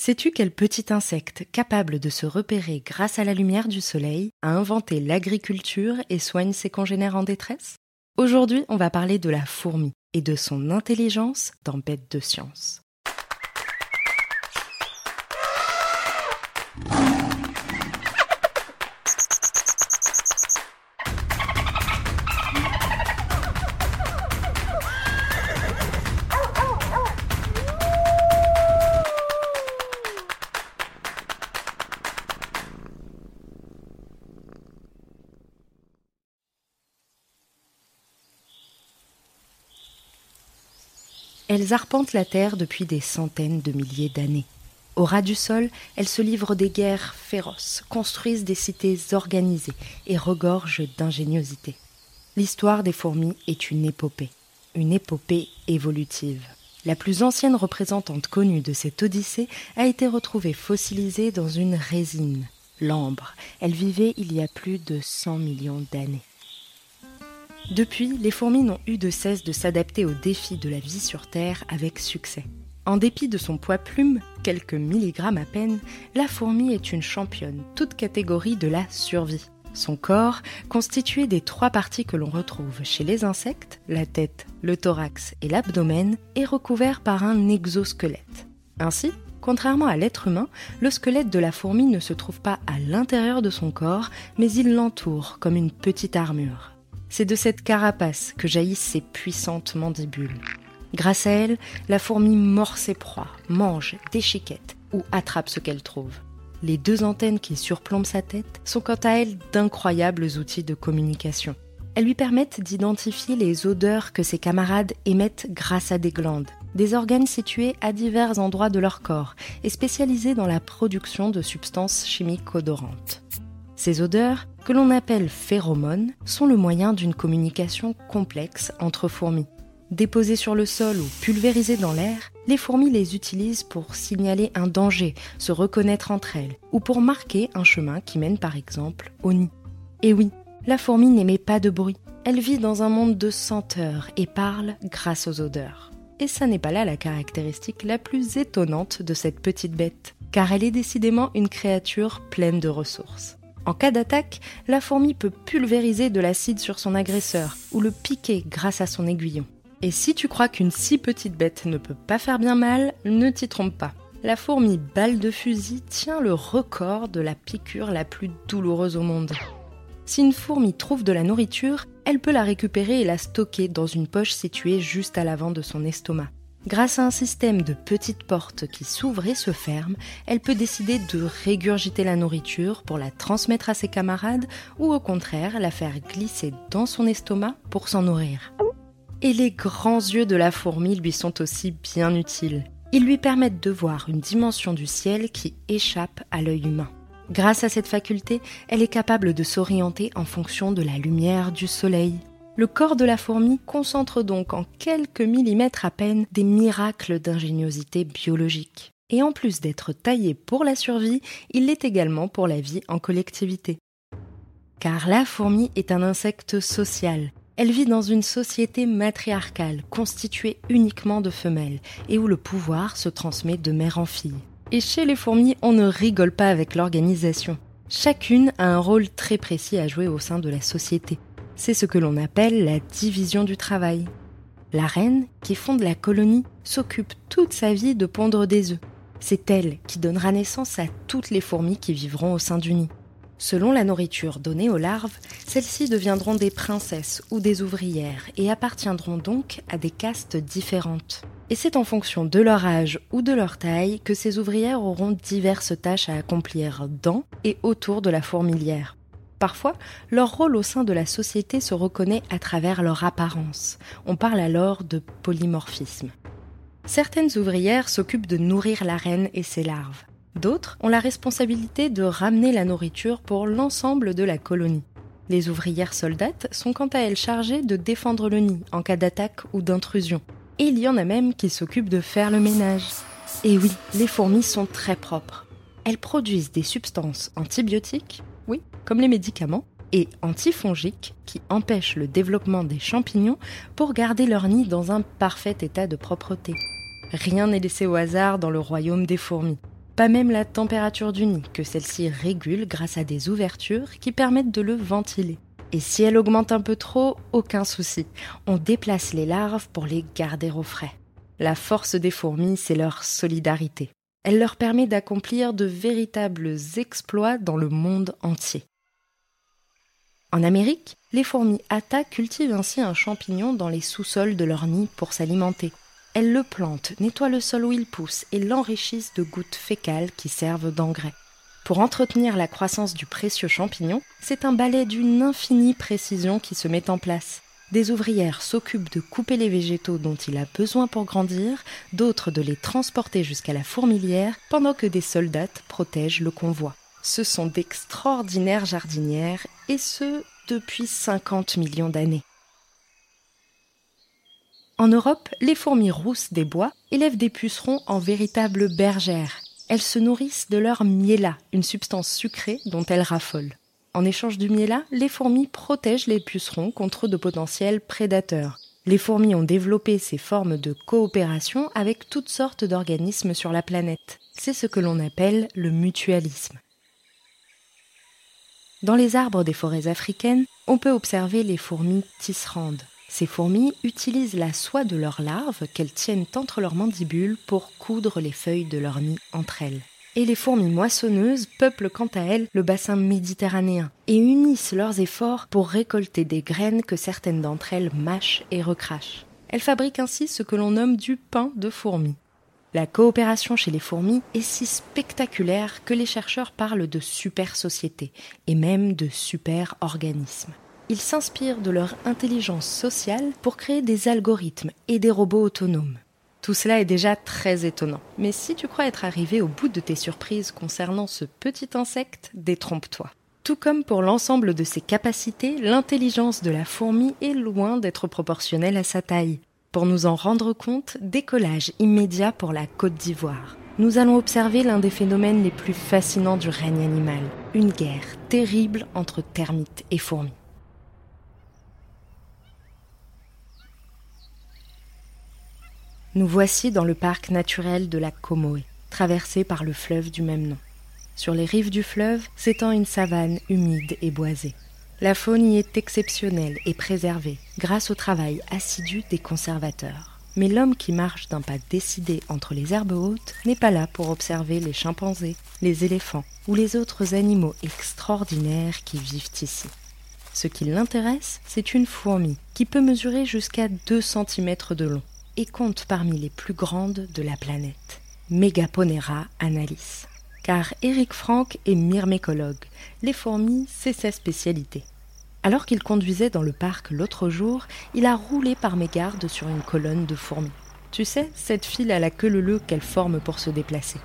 Sais-tu quel petit insecte capable de se repérer grâce à la lumière du soleil a inventé l'agriculture et soigne ses congénères en détresse? Aujourd'hui, on va parler de la fourmi et de son intelligence dans Bête de science. Elles arpentent la terre depuis des centaines de milliers d'années. Au ras du sol, elles se livrent des guerres féroces, construisent des cités organisées et regorgent d'ingéniosité. L'histoire des fourmis est une épopée, une épopée évolutive. La plus ancienne représentante connue de cette odyssée a été retrouvée fossilisée dans une résine, l'ambre. Elle vivait il y a plus de 100 millions d'années. Depuis, les fourmis n'ont eu de cesse de s'adapter aux défis de la vie sur Terre avec succès. En dépit de son poids plume, quelques milligrammes à peine, la fourmi est une championne, toute catégorie de la survie. Son corps, constitué des trois parties que l'on retrouve chez les insectes, la tête, le thorax et l'abdomen, est recouvert par un exosquelette. Ainsi, contrairement à l'être humain, le squelette de la fourmi ne se trouve pas à l'intérieur de son corps, mais il l'entoure comme une petite armure. C'est de cette carapace que jaillissent ses puissantes mandibules. Grâce à elle, la fourmi mord ses proies, mange, déchiquette ou attrape ce qu'elle trouve. Les deux antennes qui surplombent sa tête sont quant à elles d'incroyables outils de communication. Elles lui permettent d'identifier les odeurs que ses camarades émettent grâce à des glandes, des organes situés à divers endroits de leur corps et spécialisés dans la production de substances chimiques odorantes. Ces odeurs, que l'on appelle phéromones, sont le moyen d'une communication complexe entre fourmis. Déposées sur le sol ou pulvérisées dans l'air, les fourmis les utilisent pour signaler un danger, se reconnaître entre elles, ou pour marquer un chemin qui mène par exemple au nid. Et oui, la fourmi n'émet pas de bruit. Elle vit dans un monde de senteurs et parle grâce aux odeurs. Et ça n'est pas là la caractéristique la plus étonnante de cette petite bête, car elle est décidément une créature pleine de ressources. En cas d'attaque, la fourmi peut pulvériser de l'acide sur son agresseur ou le piquer grâce à son aiguillon. Et si tu crois qu'une si petite bête ne peut pas faire bien mal, ne t'y trompe pas. La fourmi balle de fusil tient le record de la piqûre la plus douloureuse au monde. Si une fourmi trouve de la nourriture, elle peut la récupérer et la stocker dans une poche située juste à l'avant de son estomac. Grâce à un système de petites portes qui s'ouvrent et se ferment, elle peut décider de régurgiter la nourriture pour la transmettre à ses camarades ou au contraire la faire glisser dans son estomac pour s'en nourrir. Et les grands yeux de la fourmi lui sont aussi bien utiles. Ils lui permettent de voir une dimension du ciel qui échappe à l'œil humain. Grâce à cette faculté, elle est capable de s'orienter en fonction de la lumière du soleil, le corps de la fourmi concentre donc en quelques millimètres à peine des miracles d'ingéniosité biologique. Et en plus d'être taillé pour la survie, il l'est également pour la vie en collectivité. Car la fourmi est un insecte social. Elle vit dans une société matriarcale constituée uniquement de femelles et où le pouvoir se transmet de mère en fille. Et chez les fourmis, on ne rigole pas avec l'organisation. Chacune a un rôle très précis à jouer au sein de la société. C'est ce que l'on appelle la division du travail. La reine, qui fonde la colonie, s'occupe toute sa vie de pondre des œufs. C'est elle qui donnera naissance à toutes les fourmis qui vivront au sein du nid. Selon la nourriture donnée aux larves, celles-ci deviendront des princesses ou des ouvrières et appartiendront donc à des castes différentes. Et c'est en fonction de leur âge ou de leur taille que ces ouvrières auront diverses tâches à accomplir dans et autour de la fourmilière. Parfois, leur rôle au sein de la société se reconnaît à travers leur apparence. On parle alors de polymorphisme. Certaines ouvrières s'occupent de nourrir la reine et ses larves. D'autres ont la responsabilité de ramener la nourriture pour l'ensemble de la colonie. Les ouvrières soldates sont quant à elles chargées de défendre le nid en cas d'attaque ou d'intrusion. Et il y en a même qui s'occupent de faire le ménage. Et oui, les fourmis sont très propres. Elles produisent des substances antibiotiques, comme les médicaments, et antifongiques qui empêchent le développement des champignons pour garder leur nid dans un parfait état de propreté. Rien n'est laissé au hasard dans le royaume des fourmis. pas même la température du nid, que celle-ci régule grâce à des ouvertures qui permettent de le ventiler. Et si elle augmente un peu trop, aucun souci. On déplace les larves pour les garder au frais. La force des fourmis, c'est leur solidarité. Elle leur permet d'accomplir de véritables exploits dans le monde entier. En Amérique, les fourmis Atta cultivent ainsi un champignon dans les sous-sols de leur nid pour s'alimenter. Elles le plantent, nettoient le sol où il pousse et l'enrichissent de gouttes fécales qui servent d'engrais. Pour entretenir la croissance du précieux champignon, c'est un balai d'une infinie précision qui se met en place. Des ouvrières s'occupent de couper les végétaux dont il a besoin pour grandir, d'autres de les transporter jusqu'à la fourmilière, pendant que des soldats protègent le convoi. Ce sont d'extraordinaires jardinières, et ce, depuis 50 millions d'années. En Europe, les fourmis rousses des bois élèvent des pucerons en véritables bergères. Elles se nourrissent de leur miella, une substance sucrée dont elles raffolent. En échange du miel, les fourmis protègent les pucerons contre de potentiels prédateurs. Les fourmis ont développé ces formes de coopération avec toutes sortes d'organismes sur la planète. C'est ce que l'on appelle le mutualisme. Dans les arbres des forêts africaines, on peut observer les fourmis tisserandes. Ces fourmis utilisent la soie de leurs larves qu'elles tiennent entre leurs mandibules pour coudre les feuilles de leur nid entre elles et les fourmis moissonneuses peuplent quant à elles le bassin méditerranéen et unissent leurs efforts pour récolter des graines que certaines d'entre elles mâchent et recrachent. Elles fabriquent ainsi ce que l'on nomme du pain de fourmis. La coopération chez les fourmis est si spectaculaire que les chercheurs parlent de super société et même de super organismes. Ils s'inspirent de leur intelligence sociale pour créer des algorithmes et des robots autonomes. Tout cela est déjà très étonnant. Mais si tu crois être arrivé au bout de tes surprises concernant ce petit insecte, détrompe-toi. Tout comme pour l'ensemble de ses capacités, l'intelligence de la fourmi est loin d'être proportionnelle à sa taille. Pour nous en rendre compte, décollage immédiat pour la Côte d'Ivoire. Nous allons observer l'un des phénomènes les plus fascinants du règne animal, une guerre terrible entre termites et fourmis. Nous voici dans le parc naturel de la Comoé, traversé par le fleuve du même nom. Sur les rives du fleuve s'étend une savane humide et boisée. La faune y est exceptionnelle et préservée grâce au travail assidu des conservateurs. Mais l'homme qui marche d'un pas décidé entre les herbes hautes n'est pas là pour observer les chimpanzés, les éléphants ou les autres animaux extraordinaires qui vivent ici. Ce qui l'intéresse, c'est une fourmi qui peut mesurer jusqu'à 2 cm de long et compte parmi les plus grandes de la planète, Megaponera analis. Car Eric Frank est myrmécologue. Les fourmis, c'est sa spécialité. Alors qu'il conduisait dans le parc l'autre jour, il a roulé par mégarde sur une colonne de fourmis. Tu sais, cette file à la queue leu qu'elle forme pour se déplacer.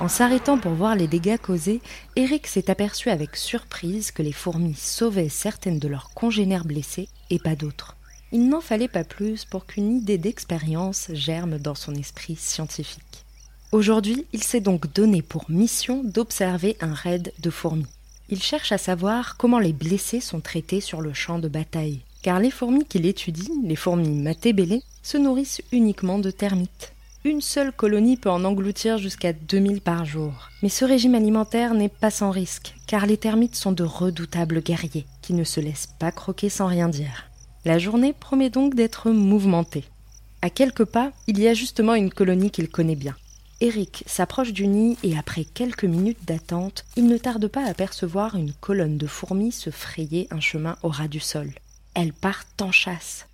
En s'arrêtant pour voir les dégâts causés, Eric s'est aperçu avec surprise que les fourmis sauvaient certaines de leurs congénères blessés et pas d'autres. Il n'en fallait pas plus pour qu'une idée d'expérience germe dans son esprit scientifique. Aujourd'hui, il s'est donc donné pour mission d'observer un raid de fourmis. Il cherche à savoir comment les blessés sont traités sur le champ de bataille, car les fourmis qu'il étudie, les fourmis matébélées, se nourrissent uniquement de termites. Une seule colonie peut en engloutir jusqu'à 2000 par jour. Mais ce régime alimentaire n'est pas sans risque, car les termites sont de redoutables guerriers, qui ne se laissent pas croquer sans rien dire. La journée promet donc d'être mouvementée. À quelques pas, il y a justement une colonie qu'il connaît bien. Eric s'approche du nid et après quelques minutes d'attente, il ne tarde pas à apercevoir une colonne de fourmis se frayer un chemin au ras du sol. Elles partent en chasse.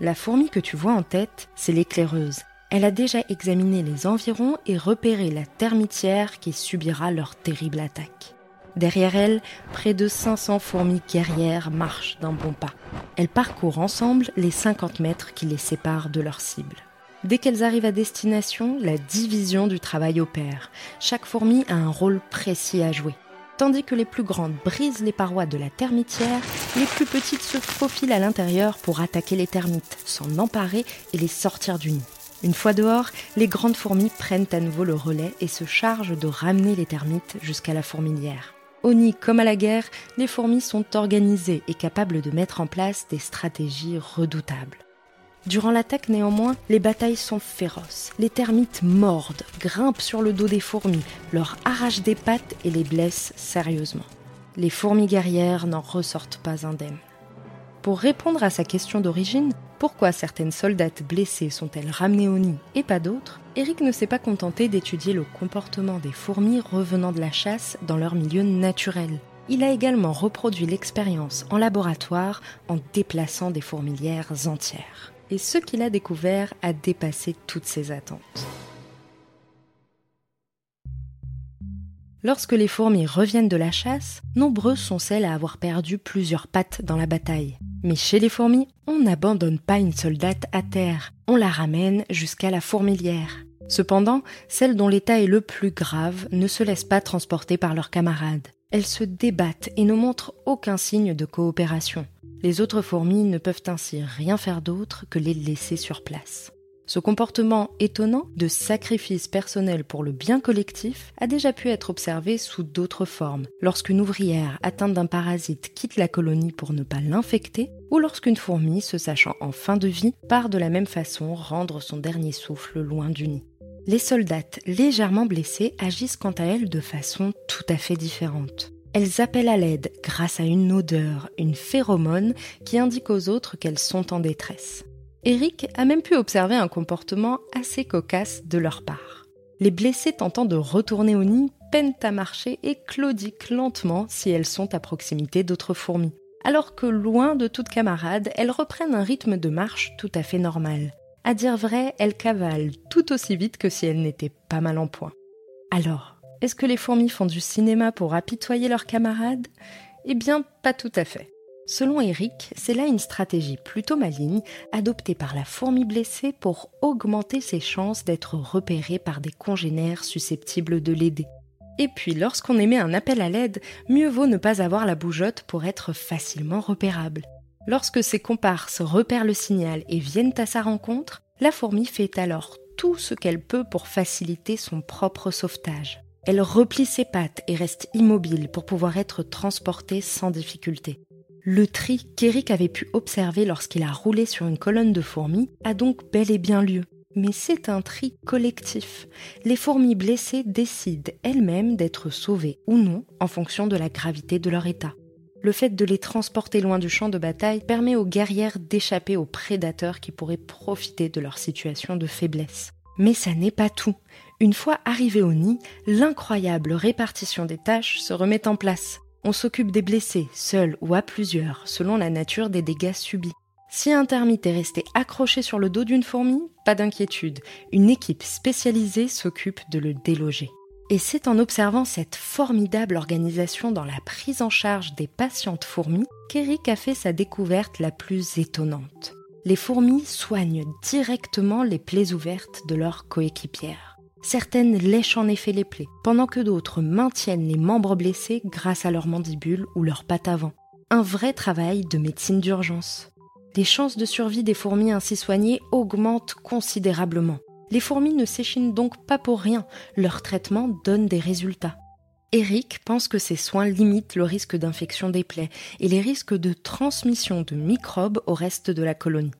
La fourmi que tu vois en tête, c'est l'éclaireuse. Elle a déjà examiné les environs et repéré la termitière qui subira leur terrible attaque. Derrière elle, près de 500 fourmis guerrières marchent d'un bon pas. Elles parcourent ensemble les 50 mètres qui les séparent de leur cible. Dès qu'elles arrivent à destination, la division du travail opère. Chaque fourmi a un rôle précis à jouer. Tandis que les plus grandes brisent les parois de la termitière, les plus petites se faufilent à l'intérieur pour attaquer les termites, s'en emparer et les sortir du nid. Une fois dehors, les grandes fourmis prennent à nouveau le relais et se chargent de ramener les termites jusqu'à la fourmilière. Au nid comme à la guerre, les fourmis sont organisées et capables de mettre en place des stratégies redoutables. Durant l'attaque néanmoins, les batailles sont féroces. Les termites mordent, grimpent sur le dos des fourmis, leur arrachent des pattes et les blessent sérieusement. Les fourmis guerrières n'en ressortent pas indemnes. Pour répondre à sa question d'origine, pourquoi certaines soldates blessées sont-elles ramenées au nid et pas d'autres Eric ne s'est pas contenté d'étudier le comportement des fourmis revenant de la chasse dans leur milieu naturel. Il a également reproduit l'expérience en laboratoire en déplaçant des fourmilières entières. Et ce qu'il a découvert a dépassé toutes ses attentes. Lorsque les fourmis reviennent de la chasse, nombreuses sont celles à avoir perdu plusieurs pattes dans la bataille. Mais chez les fourmis, on n'abandonne pas une soldate à terre, on la ramène jusqu'à la fourmilière. Cependant, celles dont l'état est le plus grave ne se laissent pas transporter par leurs camarades. Elles se débattent et ne montrent aucun signe de coopération. Les autres fourmis ne peuvent ainsi rien faire d'autre que les laisser sur place. Ce comportement étonnant de sacrifice personnel pour le bien collectif a déjà pu être observé sous d'autres formes, lorsqu'une ouvrière atteinte d'un parasite quitte la colonie pour ne pas l'infecter, ou lorsqu'une fourmi, se sachant en fin de vie, part de la même façon rendre son dernier souffle loin du nid. Les soldates légèrement blessées agissent quant à elles de façon tout à fait différente. Elles appellent à l'aide grâce à une odeur, une phéromone qui indique aux autres qu'elles sont en détresse. Eric a même pu observer un comportement assez cocasse de leur part. Les blessés tentant de retourner au nid peinent à marcher et claudiquent lentement si elles sont à proximité d'autres fourmis, alors que loin de toute camarade, elles reprennent un rythme de marche tout à fait normal. À dire vrai, elles cavalent tout aussi vite que si elles n'étaient pas mal en point. Alors, est-ce que les fourmis font du cinéma pour apitoyer leurs camarades? Eh bien, pas tout à fait. Selon Eric, c'est là une stratégie plutôt maligne adoptée par la fourmi blessée pour augmenter ses chances d'être repérée par des congénères susceptibles de l'aider. Et puis, lorsqu'on émet un appel à l'aide, mieux vaut ne pas avoir la bougeotte pour être facilement repérable. Lorsque ses comparses repèrent le signal et viennent à sa rencontre, la fourmi fait alors tout ce qu'elle peut pour faciliter son propre sauvetage. Elle replie ses pattes et reste immobile pour pouvoir être transportée sans difficulté. Le tri qu'Eric avait pu observer lorsqu'il a roulé sur une colonne de fourmis a donc bel et bien lieu. Mais c'est un tri collectif. Les fourmis blessées décident elles-mêmes d'être sauvées ou non en fonction de la gravité de leur état. Le fait de les transporter loin du champ de bataille permet aux guerrières d'échapper aux prédateurs qui pourraient profiter de leur situation de faiblesse. Mais ça n'est pas tout. Une fois arrivés au nid, l'incroyable répartition des tâches se remet en place. On s'occupe des blessés, seuls ou à plusieurs, selon la nature des dégâts subis. Si un termite est resté accroché sur le dos d'une fourmi, pas d'inquiétude, une équipe spécialisée s'occupe de le déloger. Et c'est en observant cette formidable organisation dans la prise en charge des patientes fourmis qu'Eric a fait sa découverte la plus étonnante. Les fourmis soignent directement les plaies ouvertes de leurs coéquipières. Certaines lèchent en effet les plaies, pendant que d'autres maintiennent les membres blessés grâce à leurs mandibules ou leurs pattes avant. Un vrai travail de médecine d'urgence. Les chances de survie des fourmis ainsi soignées augmentent considérablement. Les fourmis ne s'échinent donc pas pour rien, leur traitement donne des résultats. Eric pense que ces soins limitent le risque d'infection des plaies et les risques de transmission de microbes au reste de la colonie.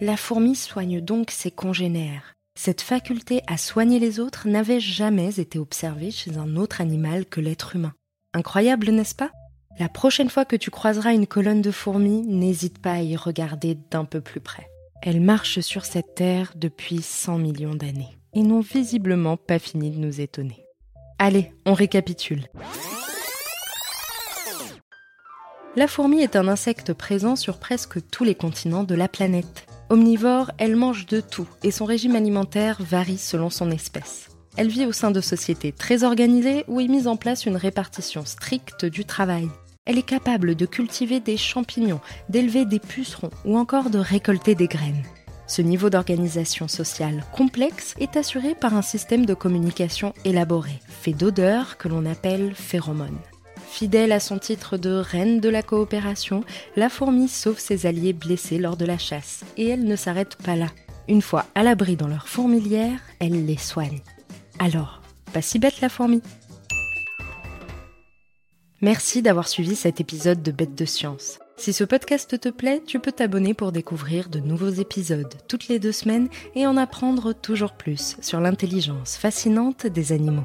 La fourmi soigne donc ses congénères. Cette faculté à soigner les autres n'avait jamais été observée chez un autre animal que l'être humain. Incroyable, n'est-ce pas? La prochaine fois que tu croiseras une colonne de fourmis, n'hésite pas à y regarder d'un peu plus près. Elles marchent sur cette terre depuis 100 millions d'années et n'ont visiblement pas fini de nous étonner. Allez, on récapitule. La fourmi est un insecte présent sur presque tous les continents de la planète. Omnivore, elle mange de tout et son régime alimentaire varie selon son espèce. Elle vit au sein de sociétés très organisées où est mise en place une répartition stricte du travail. Elle est capable de cultiver des champignons, d'élever des pucerons ou encore de récolter des graines. Ce niveau d'organisation sociale complexe est assuré par un système de communication élaboré, fait d'odeurs que l'on appelle phéromones. Fidèle à son titre de reine de la coopération, la fourmi sauve ses alliés blessés lors de la chasse. Et elle ne s'arrête pas là. Une fois à l'abri dans leur fourmilière, elle les soigne. Alors, pas si bête la fourmi Merci d'avoir suivi cet épisode de Bête de Science. Si ce podcast te plaît, tu peux t'abonner pour découvrir de nouveaux épisodes toutes les deux semaines et en apprendre toujours plus sur l'intelligence fascinante des animaux.